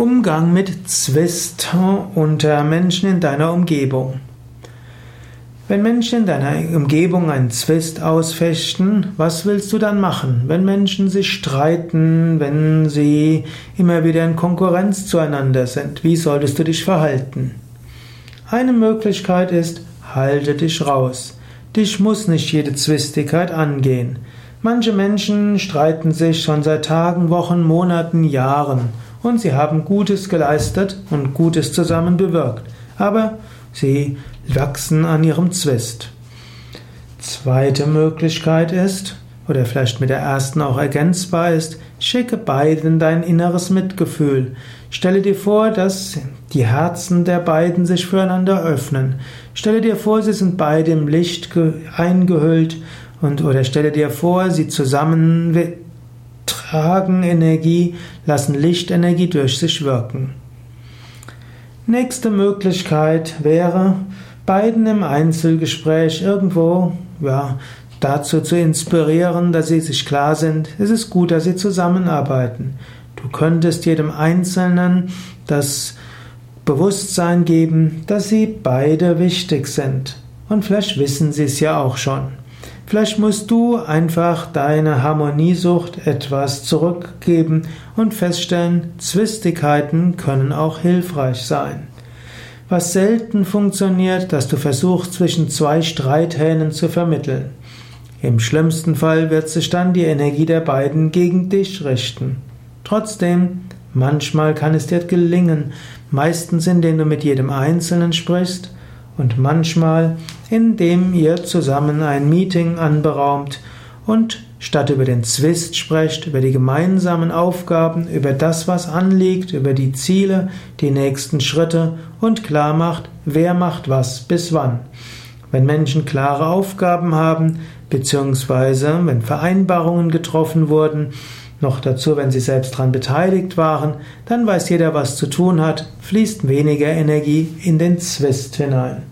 Umgang mit Zwist unter Menschen in deiner Umgebung. Wenn Menschen in deiner Umgebung einen Zwist ausfechten, was willst du dann machen? Wenn Menschen sich streiten, wenn sie immer wieder in Konkurrenz zueinander sind, wie solltest du dich verhalten? Eine Möglichkeit ist, halte dich raus. Dich muss nicht jede Zwistigkeit angehen. Manche Menschen streiten sich schon seit Tagen, Wochen, Monaten, Jahren und sie haben Gutes geleistet und Gutes zusammen bewirkt, aber sie wachsen an ihrem Zwist. Zweite Möglichkeit ist, oder vielleicht mit der ersten auch ergänzbar ist, schicke beiden dein inneres Mitgefühl. Stelle dir vor, dass die Herzen der beiden sich füreinander öffnen. Stelle dir vor, sie sind beide im Licht eingehüllt und oder stelle dir vor, sie zusammen tragen Energie, lassen Lichtenergie durch sich wirken. Nächste Möglichkeit wäre, beiden im Einzelgespräch irgendwo, ja, dazu zu inspirieren, dass sie sich klar sind, es ist gut, dass sie zusammenarbeiten. Du könntest jedem Einzelnen das Bewusstsein geben, dass sie beide wichtig sind. Und vielleicht wissen sie es ja auch schon. Vielleicht musst du einfach deine Harmoniesucht etwas zurückgeben und feststellen, Zwistigkeiten können auch hilfreich sein. Was selten funktioniert, dass du versuchst, zwischen zwei Streithähnen zu vermitteln. Im schlimmsten Fall wird sich dann die Energie der beiden gegen dich richten. Trotzdem, manchmal kann es dir gelingen, meistens indem du mit jedem Einzelnen sprichst, und manchmal, indem ihr zusammen ein Meeting anberaumt und statt über den Zwist sprecht, über die gemeinsamen Aufgaben, über das, was anliegt, über die Ziele, die nächsten Schritte und klar macht, wer macht was bis wann. Wenn Menschen klare Aufgaben haben, beziehungsweise wenn Vereinbarungen getroffen wurden, noch dazu, wenn sie selbst daran beteiligt waren, dann weiß jeder, was zu tun hat, fließt weniger Energie in den Zwist hinein.